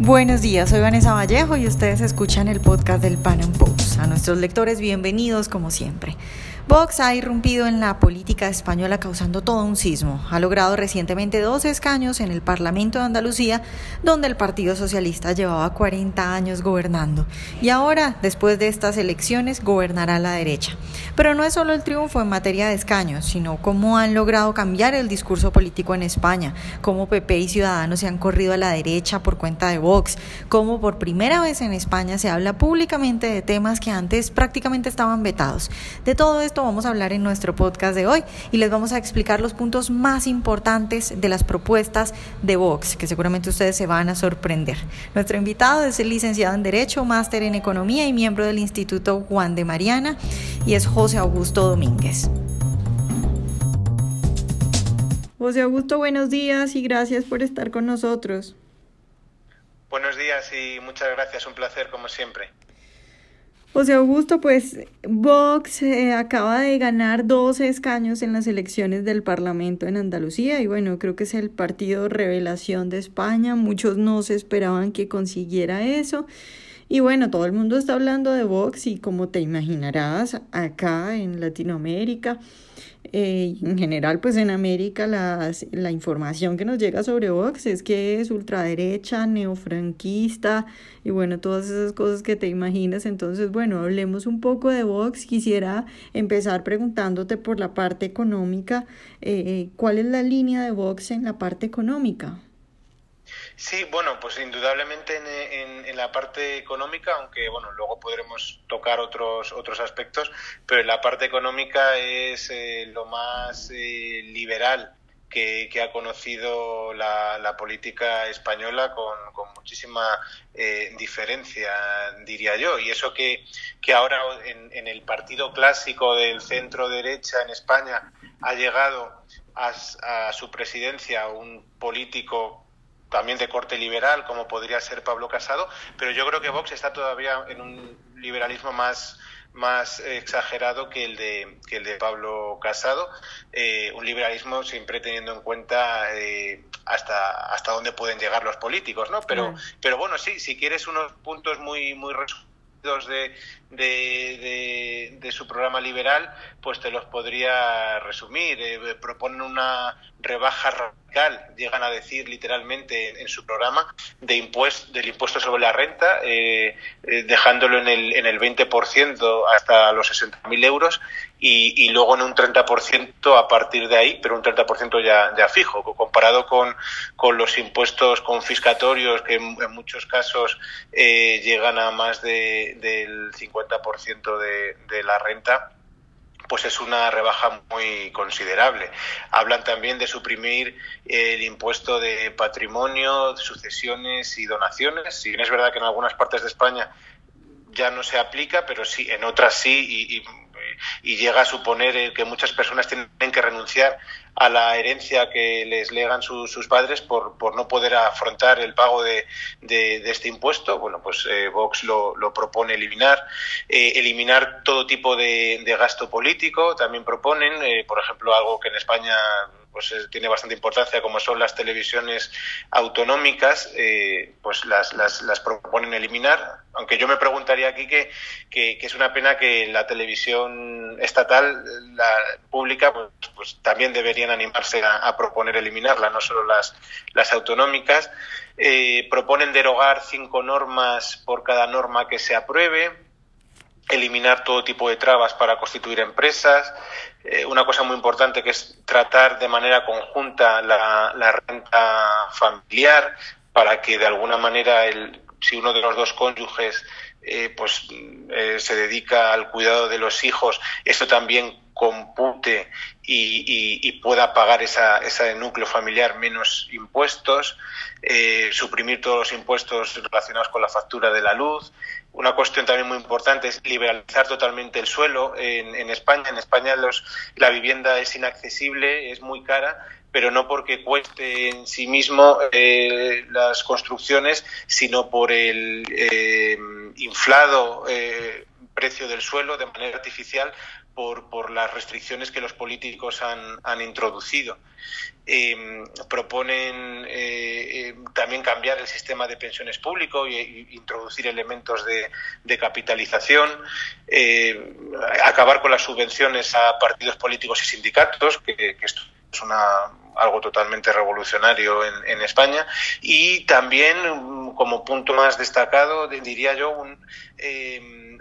Buenos días, soy Vanessa Vallejo y ustedes escuchan el podcast del Pan Post. A nuestros lectores, bienvenidos como siempre. Vox ha irrumpido en la política española causando todo un sismo. Ha logrado recientemente dos escaños en el Parlamento de Andalucía, donde el Partido Socialista llevaba 40 años gobernando. Y ahora, después de estas elecciones, gobernará la derecha. Pero no es solo el triunfo en materia de escaños, sino cómo han logrado cambiar el discurso político en España, cómo PP y Ciudadanos se han corrido a la derecha por cuenta de Vox, cómo por primera vez en España se habla públicamente de temas que antes prácticamente estaban vetados. De todo esto vamos a hablar en nuestro podcast de hoy y les vamos a explicar los puntos más importantes de las propuestas de Vox, que seguramente ustedes se van a sorprender. Nuestro invitado es el licenciado en Derecho, máster en Economía y miembro del Instituto Juan de Mariana y es José Augusto Domínguez. José Augusto, buenos días y gracias por estar con nosotros. Buenos días y muchas gracias, un placer como siempre. José Augusto, pues Vox eh, acaba de ganar 12 escaños en las elecciones del Parlamento en Andalucía y bueno, creo que es el partido revelación de España. Muchos no se esperaban que consiguiera eso. Y bueno, todo el mundo está hablando de Vox y como te imaginarás, acá en Latinoamérica, eh, en general, pues en América las, la información que nos llega sobre Vox es que es ultraderecha, neofranquista y bueno, todas esas cosas que te imaginas. Entonces, bueno, hablemos un poco de Vox. Quisiera empezar preguntándote por la parte económica. Eh, ¿Cuál es la línea de Vox en la parte económica? Sí, bueno, pues indudablemente en, la parte económica, aunque bueno, luego podremos tocar otros otros aspectos, pero en la parte económica es eh, lo más eh, liberal que, ha conocido la, política española con, muchísima eh, diferencia, diría yo. Y eso que, que ahora en, en el partido clásico del centro derecha en España ha llegado a, a su presidencia un político también de corte liberal, como podría ser Pablo Casado, pero yo creo que Vox está todavía en un liberalismo más más exagerado que el de que el de Pablo Casado eh, un liberalismo siempre teniendo en cuenta eh, hasta hasta dónde pueden llegar los políticos no pero pero bueno sí si quieres unos puntos muy muy de, de, de, su programa liberal, pues te los podría resumir. Eh, proponen una rebaja radical, llegan a decir literalmente en, su programa, de impuesto, del impuesto sobre la renta, eh, eh, dejándolo en el, en el 20% hasta los 60.000 euros y, y, luego en un 30% a partir de ahí, pero un 30% ya, ya fijo, comparado con, con los impuestos confiscatorios que en, muchos casos eh, llegan a más de, del 50% de, de la renta pues es una rebaja muy considerable. Hablan también de suprimir el impuesto de patrimonio, sucesiones y donaciones. Si bien es verdad que en algunas partes de España ya no se aplica, pero sí, en otras sí, y, y llega a suponer que muchas personas tienen que renunciar a la herencia que les legan sus padres por, por, no poder afrontar el pago de, de, este impuesto. Bueno, pues eh, Vox lo, lo, propone eliminar. Eh, eliminar todo tipo de, gasto político. También proponen, eh, por ejemplo, algo que en España pues tiene bastante importancia como son las televisiones autonómicas pues las, las, las, proponen eliminar aunque yo me preguntaría aquí que, que, es una pena que la televisión estatal la pública pues, pues también debería animarse a, proponer eliminarla, no solo las, las autonómicas. Eh, proponen derogar cinco normas por cada norma que se apruebe, eliminar todo tipo de trabas para constituir empresas. Eh, una cosa muy importante que es tratar de manera conjunta la, renta familiar para que de alguna manera el, si uno de los dos cónyuges eh, pues eh, se dedica al cuidado de los hijos, eso también compute y, pueda pagar esa, ese núcleo familiar menos impuestos, eh, suprimir todos los impuestos relacionados con la factura de la luz. Una cuestión también muy importante es liberalizar totalmente el suelo en, en España. En España los, la vivienda es inaccesible, es muy cara, pero no porque cueste en sí mismo eh, las construcciones, sino por el eh, inflado eh, precio del suelo de manera artificial por, por las restricciones que los políticos han, introducido. Em, proponen eh, em, también cambiar el sistema de pensiones público e, introducir elementos de, capitalización, eh, acabar con las subvenciones a partidos políticos y sindicatos, que, que esto es una, algo totalmente revolucionario en, en, España y también como punto más destacado diría yo un,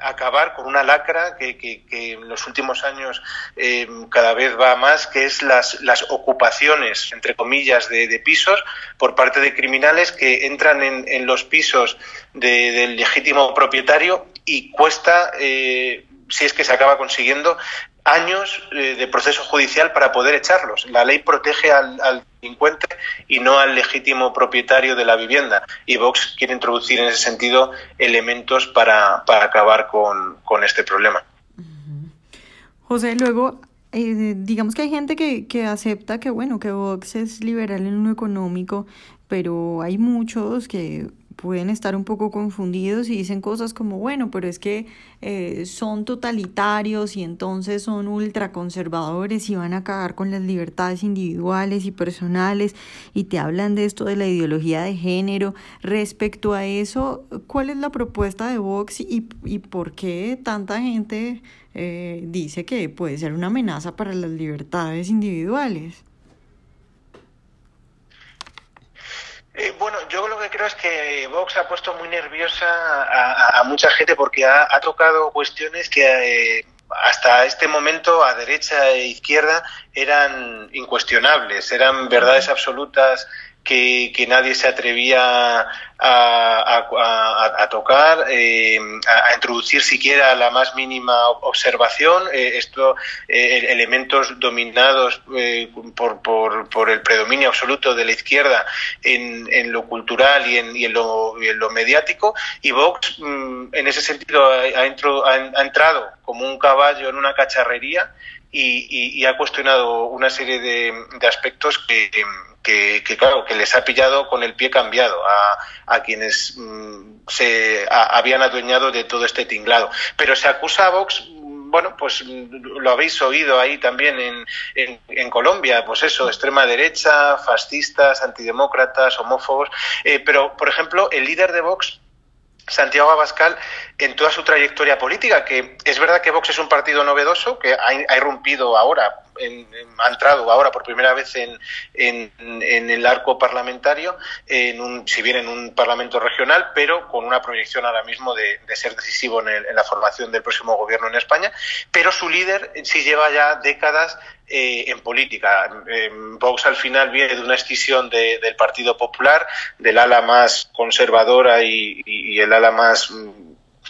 acabar con una lacra que, que, en los últimos años eh, cada vez va más, que es las, las ocupaciones, entre comillas, de, de, pisos por parte de criminales que entran en, en los pisos de, del legítimo propietario y cuesta, eh, si es que se acaba consiguiendo, años eh, de proceso judicial para poder echarlos. La ley protege al, delincuente y no al legítimo propietario de la vivienda. Y Vox quiere introducir en ese sentido elementos para, para acabar con, con, este problema. José, luego, eh, digamos que hay gente que, que acepta que, bueno, que Vox es liberal en lo económico, pero hay muchos que pueden estar un poco confundidos y dicen cosas como, bueno, pero es que eh, son totalitarios y entonces son ultraconservadores y van a acabar con las libertades individuales y personales y te hablan de esto de la ideología de género. Respecto a eso, ¿cuál es la propuesta de Vox y, y por qué tanta gente eh, dice que puede ser una amenaza para las libertades individuales? Eh, bueno, yo lo que creo es que Vox ha puesto muy nerviosa a, mucha gente porque ha, ha tocado cuestiones que eh, hasta este momento a derecha e izquierda eran incuestionables, eran verdades absolutas que, que nadie se atrevía a, tocar, eh, a, introducir siquiera la más mínima observación. Eh, eh, elementos dominados eh, por, el predominio absoluto de la izquierda en, en lo cultural y en, y en, lo, mediático. Y Vox, mmm, en ese sentido, ha, intro, ha, entrado como un caballo en una cacharrería y, y, y ha cuestionado una serie de, de aspectos que que, que, claro, que les ha pillado con el pie cambiado a, a quienes mmm, se a, habían adueñado de todo este tinglado. Pero se acusa a Vox bueno, pues lo habéis oído ahí también en, en, en, Colombia, pues eso, extrema derecha, fascistas, antidemócratas, homófobos. Eh, pero, por ejemplo, el líder de Vox Santiago Abascal en toda su trayectoria política, que es verdad que Vox es un partido novedoso, que ha, irrumpido ahora, en, ha entrado ahora por primera vez en, en, en el arco parlamentario, en un, si bien en un parlamento regional, pero con una proyección ahora mismo de, ser decisivo en, el, en, la formación del próximo gobierno en España, pero su líder sí lleva ya décadas eh, en política. Vox al final viene de una escisión de, del Partido Popular, del ala más conservadora y el ala más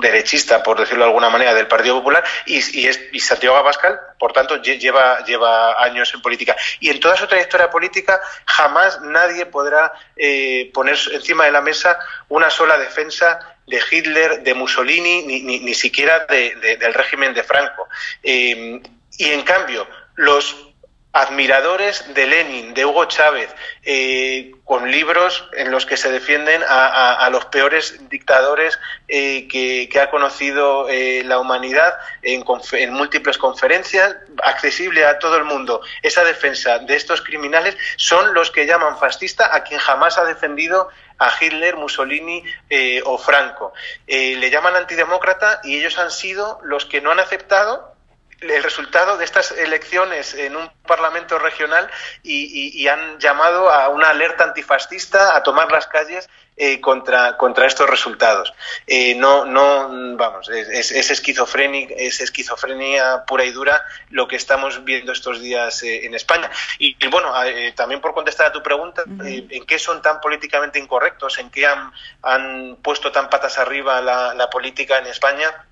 derechista, por decirlo de alguna manera, del Partido Popular y, es, y Santiago Abascal, por tanto, lleva, lleva años en política. Y en toda su trayectoria política jamás nadie podrá eh, poner encima de la mesa una sola defensa de Hitler, de Mussolini, ni, ni, ni siquiera de, del régimen de Franco. Eh, y en cambio, los admiradores de Lenin, de Hugo Chávez, eh, con libros en los que se defienden a, los peores dictadores eh, que, ha conocido eh, la humanidad en, en, múltiples conferencias, accesible a todo el mundo. Esa defensa de estos criminales son los que llaman fascista a quien jamás ha defendido a Hitler, Mussolini eh, o Franco. Le llaman antidemócrata y ellos han sido los que no han aceptado el resultado de estas elecciones en un parlamento regional y, y, y, han llamado a una alerta antifascista a tomar las calles eh, contra, contra estos resultados. Eh, no, no, vamos, es, es, esquizofrenia, es esquizofrenia pura y dura lo que estamos viendo estos días eh, en España. Y, y bueno, eh, también por contestar a tu pregunta, -huh. ¿en qué son tan políticamente incorrectos? ¿En qué han, han puesto tan patas arriba la, la política en España?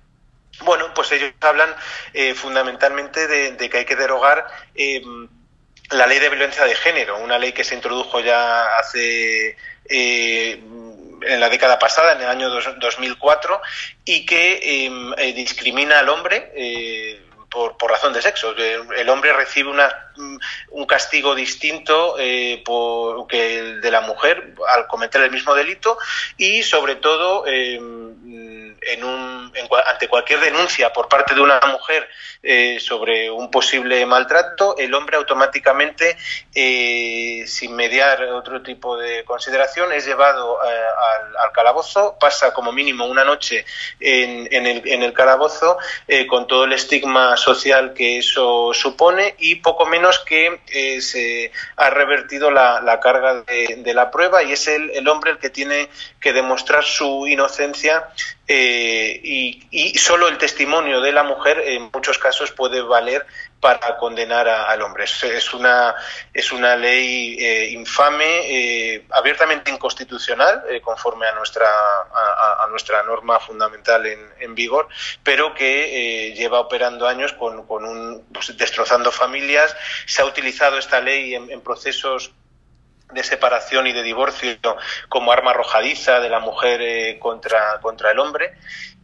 Bueno, pues ellos hablan eh, fundamentalmente de, que hay que derogar eh, la ley de violencia de género, una ley que se introdujo ya hace eh, en la década pasada, en el año dos, 2004, y que eh, discrimina al hombre eh, por, por, razón de sexo. El hombre recibe una, un castigo distinto eh, que el de la mujer al cometer el mismo delito y, sobre todo, eh, en un, ante cualquier denuncia por parte de una mujer eh, sobre un posible maltrato, el hombre automáticamente, eh, sin mediar otro tipo de consideración, es llevado eh, al, calabozo, pasa como mínimo una noche en, en, el, en el, calabozo con todo el estigma social que eso supone y poco menos que se ha revertido la, carga de, la prueba y es el hombre el que tiene que demostrar su inocencia eh, y, solo el testimonio de la mujer en muchos casos puede valer para condenar al hombre. Es, una, es una ley eh, infame, eh, abiertamente inconstitucional, conforme a nuestra, a, nuestra norma fundamental en, vigor, pero que lleva operando años con, con un, pues, destrozando familias. Se ha utilizado esta ley en procesos de separación y de divorcio como arma arrojadiza de la mujer eh, contra, contra el hombre.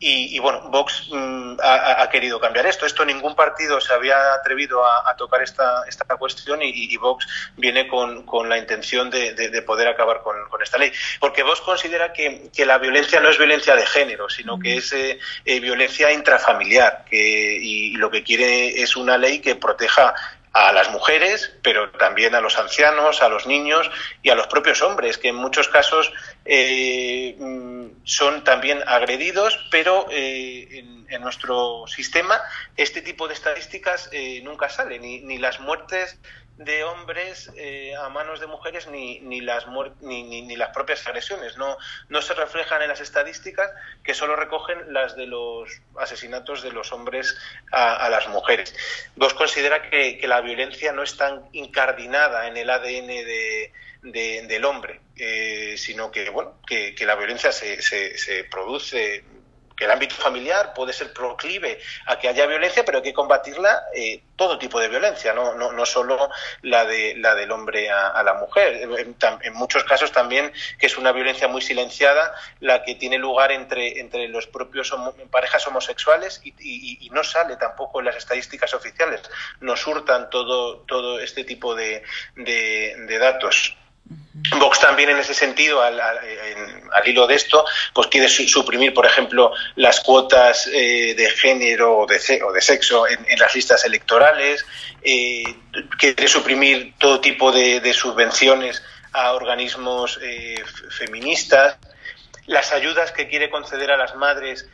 Y, bueno, Vox mm, ha, querido cambiar esto. Esto ningún partido se había atrevido a, tocar esta, esta cuestión y, Vox viene con, con la intención de, poder acabar con, esta ley. Porque Vox considera que, que, la violencia no es violencia de género, sino que es eh, eh, violencia intrafamiliar. Que, y lo que quiere es una ley que proteja a las mujeres, pero también a los ancianos, a los niños y a los propios hombres, que en muchos casos eh, mm, son también agredidos, pero eh, en, nuestro sistema este tipo de estadísticas eh, nunca salen, ni, ni las muertes de hombres eh, a manos de mujeres ni, ni las ni, ni, las propias agresiones. No, no se reflejan en las estadísticas que solo recogen las de los asesinatos de los hombres a, las mujeres. Vos considera que, la violencia no es tan incardinada en el ADN de, del hombre, eh, sino que, bueno, que, que la violencia se, se, se produce que el ámbito familiar puede ser proclive a que haya violencia, pero hay que combatirla eh, todo tipo de violencia, no, no, no solo la, de, la del hombre a, la mujer. En, muchos casos también que es una violencia muy silenciada la que tiene lugar entre, entre los propios parejas homosexuales y, no sale tampoco en las estadísticas oficiales. Nos hurtan todo, todo este tipo de, de datos. Vox también en ese sentido, al, hilo de esto, pues quiere suprimir, por ejemplo, las cuotas eh, de género o de, sexo en, las listas electorales, eh, quiere suprimir todo tipo de, subvenciones a organismos eh, feministas, las ayudas que quiere conceder a las madres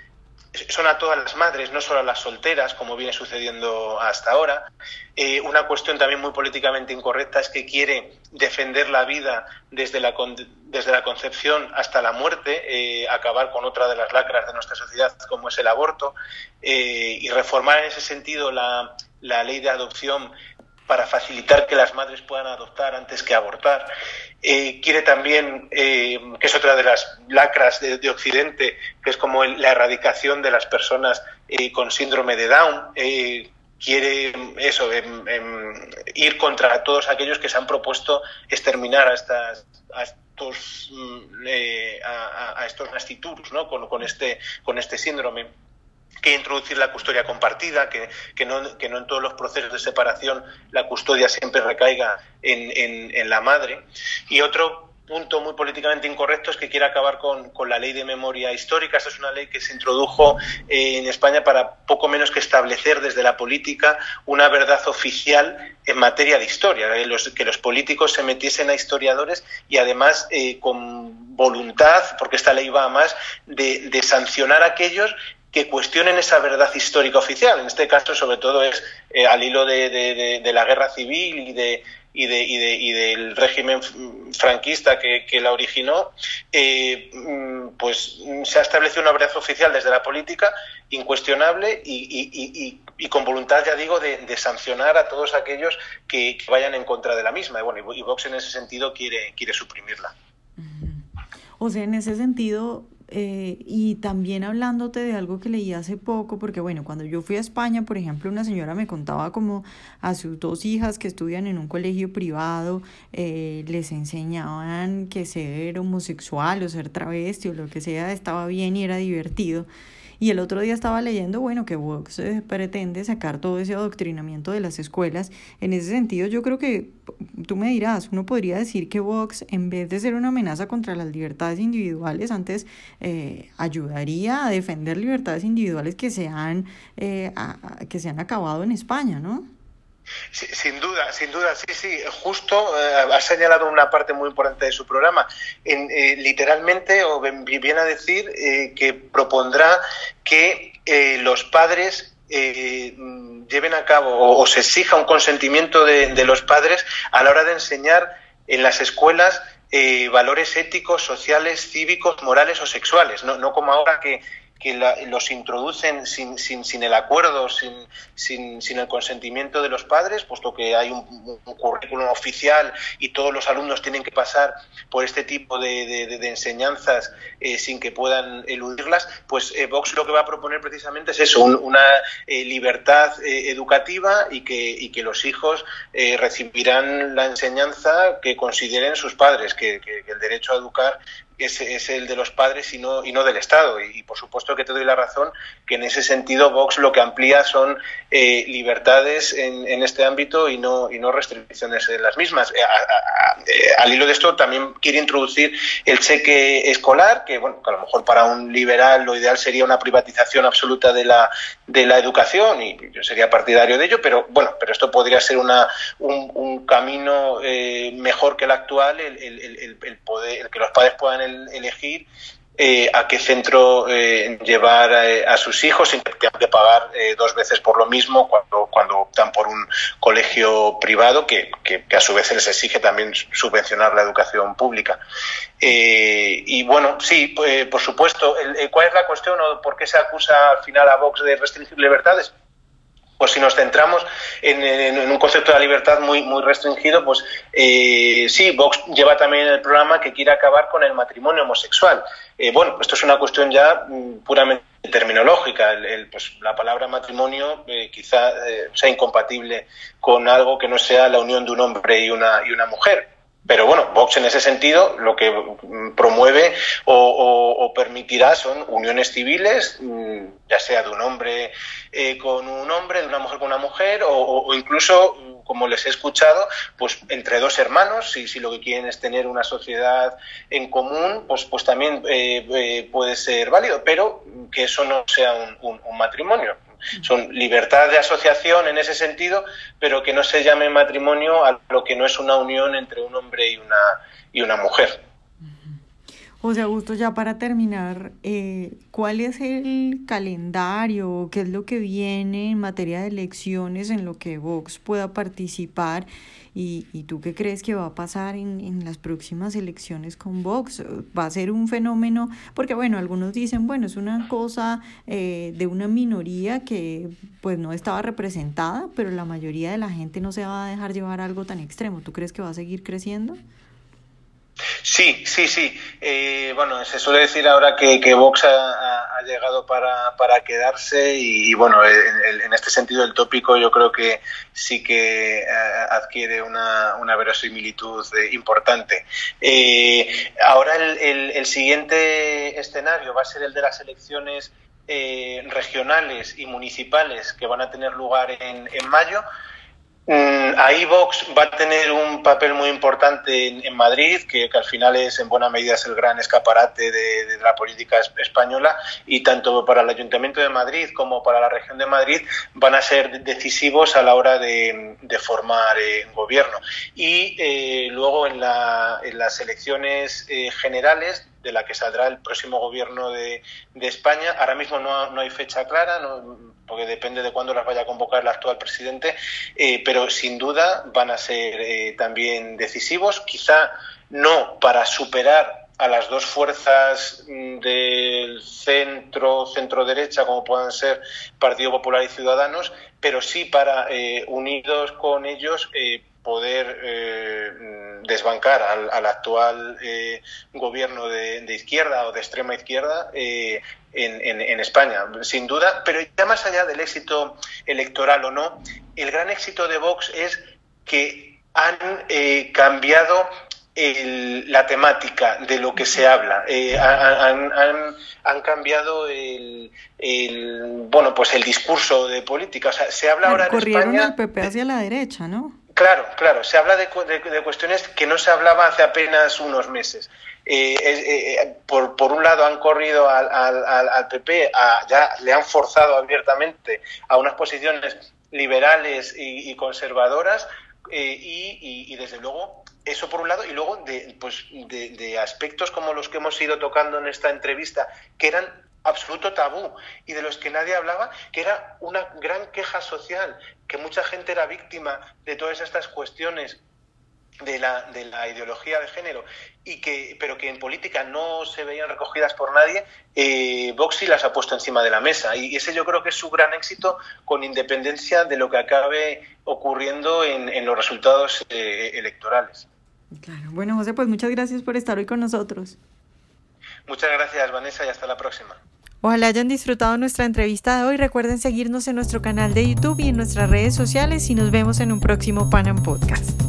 son a todas las madres, no solo a las solteras, como viene sucediendo hasta ahora. Eh, una cuestión también muy políticamente incorrecta es que quiere defender la vida desde la, desde la concepción hasta la muerte, eh, acabar con otra de las lacras de nuestra sociedad, como es el aborto, eh, y reformar en ese sentido la, la ley de adopción para facilitar que las madres puedan adoptar antes que abortar. Eh, quiere también, eh, que es otra de las lacras de, Occidente, que es como la erradicación de las personas eh, con síndrome de Down. quiere eso, em, em, ir contra todos aquellos que se han propuesto exterminar a estas a estos mm, estos ¿no? con, con este con este síndrome que introducir la custodia compartida, que, que, no, que, no, en todos los procesos de separación la custodia siempre recaiga en, en, la madre. Y otro punto muy políticamente incorrecto es que quiere acabar con, con, la ley de memoria histórica. Esta es una ley que se introdujo en España para poco menos que establecer desde la política una verdad oficial en materia de historia, que los, que los políticos se metiesen a historiadores y además eh, con voluntad, porque esta ley va a más, de, de sancionar a aquellos que cuestionen esa verdad histórica oficial. En este caso, sobre todo, es eh, al hilo de, la guerra civil y, de, y, de, y, del régimen franquista que, la originó, eh, mm, pues se ha establecido una verdad oficial desde la política incuestionable y, con voluntad, ya digo, de, sancionar a todos aquellos que, vayan en contra de la misma. Y bueno, y Vox en ese sentido quiere, quiere suprimirla. O sea, en ese sentido, eh, y también hablándote de algo que leí hace poco, porque bueno, cuando yo fui a España, por ejemplo, una señora me contaba como a sus dos hijas que estudian en un colegio privado, eh, les enseñaban que ser homosexual o ser travesti o lo que sea estaba bien y era divertido. Y el otro día estaba leyendo, bueno, que Vox eh, pretende sacar todo ese adoctrinamiento de las escuelas. En ese sentido, yo creo que tú me dirás, uno podría decir que Vox, en vez de ser una amenaza contra las libertades individuales, antes eh, ayudaría a defender libertades individuales que se han, eh, que se han acabado en España, ¿no? Sin duda, sin duda, sí, sí, justo eh, ha señalado una parte muy importante de su programa. En, eh, literalmente, o viene a decir eh, que propondrá que los padres lleven a cabo o, se exija un consentimiento de, los padres a la hora de enseñar en las escuelas valores éticos, sociales, cívicos, morales o sexuales, no como ahora que que los introducen sin, sin, sin el acuerdo, sin, sin, sin, el consentimiento de los padres, puesto que hay un, currículum oficial y todos los alumnos tienen que pasar por este tipo de, de, enseñanzas eh, sin que puedan eludirlas, pues eh, Vox lo que va a proponer precisamente es eso, una eh, libertad educativa y que, y que los hijos recibirán la enseñanza que consideren sus padres, que, que el derecho a educar es, es, el de los padres y no, y no del Estado. Y, por supuesto que te doy la razón que en ese sentido Vox lo que amplía son eh, libertades en, en, este ámbito y no, y no restricciones en las mismas. Eh, eh, al hilo de esto también quiere introducir el cheque escolar, que, bueno, que a lo mejor para un liberal lo ideal sería una privatización absoluta de la, de la educación y yo sería partidario de ello, pero bueno, pero esto podría ser una, un, un camino mejor que el actual, el, el, el, poder, el que los padres puedan elegir eh, a qué centro eh, llevar eh, a, sus hijos sin que tengan que pagar dos veces por lo mismo cuando, cuando optan por un colegio privado que, a su vez les exige también subvencionar la educación pública. y bueno, sí, por supuesto, ¿cuál es la cuestión o por qué se acusa al final a Vox de restringir libertades? Pues si nos centramos en, un concepto de la libertad muy, muy restringido, pues eh, sí, Vox lleva también el programa que quiere acabar con el matrimonio homosexual. Eh, bueno, esto es una cuestión ya mm, puramente terminológica. pues, la palabra matrimonio eh, quizá sea incompatible con algo que no sea la unión de un hombre y una, y una mujer. Pero bueno, Vox en ese sentido lo que promueve o, permitirá son uniones civiles, mm, ya sea de un hombre eh, con un hombre, de una mujer con una mujer, o, incluso, como les he escuchado, pues entre dos hermanos, si, si, lo que quieren es tener una sociedad en común, pues, pues también eh, eh, puede ser válido, pero que eso no sea un matrimonio son libertad de asociación en ese sentido, pero que no se llame matrimonio a lo que no es una unión entre un hombre y una, y una mujer. José Augusto, ya para terminar, eh, ¿cuál es el calendario? ¿Qué es lo que viene en materia de elecciones en lo que Vox pueda participar? ¿Y, y tú qué crees que va a pasar en, en, las próximas elecciones con Vox? ¿Va a ser un fenómeno? Porque bueno, algunos dicen, bueno, es una cosa eh, de una minoría que pues no estaba representada, pero la mayoría de la gente no se va a dejar llevar algo tan extremo. ¿Tú crees que va a seguir creciendo? Sí, sí, sí. Eh, bueno, se suele decir ahora que, que Vox ha, llegado para, para quedarse y, bueno, en, este sentido el tópico yo creo que sí que eh, adquiere una, una verosimilitud eh, importante. ahora el, el, siguiente escenario va a ser el de las elecciones regionales y municipales que van a tener lugar en, en mayo. Mm, ahí Vox va a tener un papel muy importante en, Madrid, que, al final es en buena medida el gran escaparate de, la política española y tanto para el Ayuntamiento de Madrid como para la región de Madrid van a ser decisivos a la hora de, formar eh, gobierno. Y eh, luego en, las elecciones eh, generales de la que saldrá el próximo gobierno de, España. Ahora mismo no, no hay fecha clara, porque depende de cuándo las vaya a convocar el actual presidente, eh, pero sin duda van a ser eh, también decisivos, quizá no para superar a las dos fuerzas mm, del centro, centro derecha, como puedan ser Partido Popular y Ciudadanos, pero sí para, eh, unidos con ellos, poder eh, desbancar al, actual eh, gobierno de, izquierda o de extrema izquierda eh, en, España, sin duda. Pero ya más allá del éxito electoral o no, el gran éxito de Vox es que han cambiado la temática de lo que se habla. Eh, han, cambiado el, bueno pues el discurso de política. O sea, se habla ahora de España. el PP hacia la derecha, ¿no? Claro, claro. Se habla de, cuestiones que no se hablaba hace apenas unos meses. Eh, eh, por, por, un lado han corrido al, al, PP, ya le han forzado abiertamente a unas posiciones liberales y, conservadoras y, desde luego eso por un lado, y luego de, pues, de, aspectos como los que hemos ido tocando en esta entrevista, que eran absoluto tabú y de los que nadie hablaba, que era una gran queja social, que mucha gente era víctima de todas estas cuestiones de la, de la ideología de género y que pero que en política no se veían recogidas por nadie eh, las ha puesto encima de la mesa y ese yo creo que es su gran éxito con independencia de lo que acabe ocurriendo en, los resultados eh, electorales Claro. Bueno, José, pues muchas gracias por estar hoy con nosotros. Muchas gracias, Vanessa, y hasta la próxima. Ojalá hayan disfrutado nuestra entrevista de hoy. Recuerden seguirnos en nuestro canal de YouTube y en nuestras redes sociales y nos vemos en un próximo Panam Podcast.